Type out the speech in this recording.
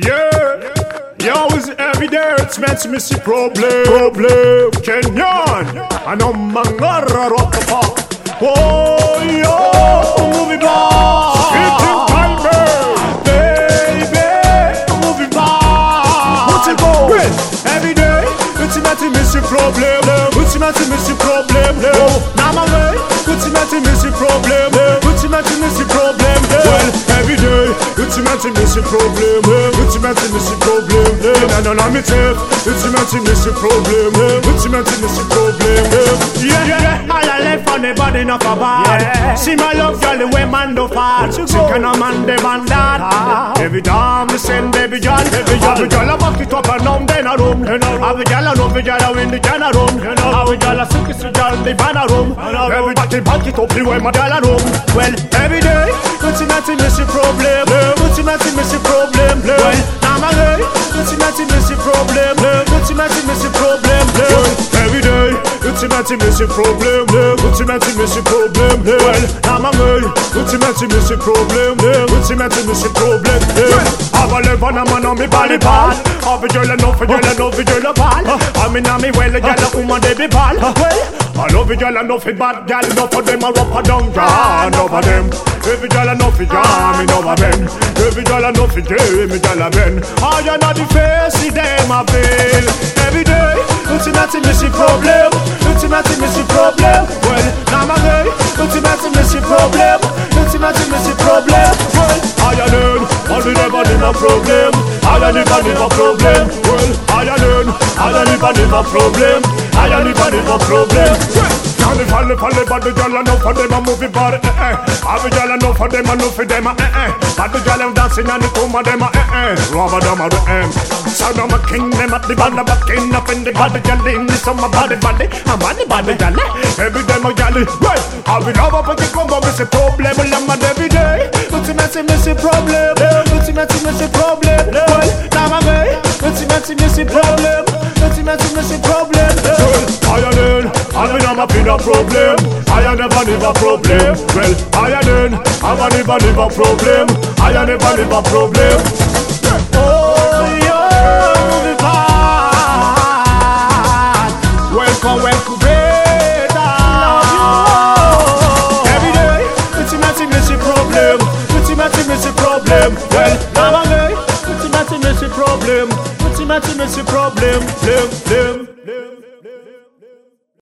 Yeah, yo, it's every day it's meant to miss your problem. Problem, Kenyan, and I'm mangara rock the park. Oh, yo, movie bar. Fitting timer, baby, movie bar. What's it go? Every day, it's meant to miss your problem. It's meant to miss your problem. Oh, now my way, it's meant to miss your problem. It's meant to miss your problem. Well, every day, it's meant to miss your problem. To miss your problem. And I know me tough. It's meant to miss your problem. Meant to miss your problem. Yeah, yeah. All I left on the body not a bad. See my love, girl, the way man do fat. Sick and a man, man that. Every time they send baby girl, baby girl, every girl I back it up and down, then I room. Every girl I love, every girl I win the girl I room. Every girl I sick is the girl, they van a room. Every body back it up, the way my girl I room. Well, every day, to miss your problem. To miss your problem. Day, it's meant to miss your problem. Eh. It's meant to miss your problem. Eh. Well, now my way, it's meant to miss your problem. Eh. It's meant to miss your problem. Have a live on a man on me body ball. Have a girl enough, a girl enough, a girl a ball. I'm in a me well, a girl a woman, they be ball. Well, I love a girl enough, a bad girl enough for them a rough a yeah, enough of them. Every girl enough, a jam, enough of them. Every girl enough, a jam, me girl a ben. I you know the face, see them a feel. Every day, not a missing problem. Never problem. I never never problem. Well, I learn, I never never problem. I never never problem. Johnny falle falle bad girl I know for them a movie bar eh eh. Every girl I know for them I know for them a eh eh. Bad girl I'm dancing and the coma them a eh eh. Rubber them a the em Son of a king them at the band of a king up in the body girl in the summer body body. I'm body body girl Every day my girl Well I will love up and come on miss a problem I'm on every day But you messy messy problem You messy messy problem. Well now my way But you messy messy problem. But you messy messy problem. I learn I mean I'm up in a problem. I never never problem. Well I learn I never never problem. I never never problem. Oh yeah movie bad Welcome welcome better Every day. It's a messy messy problem. It's a messy messy problem well, nowadays, matter? What's a problem, What's the matter? a problem, problem, problem.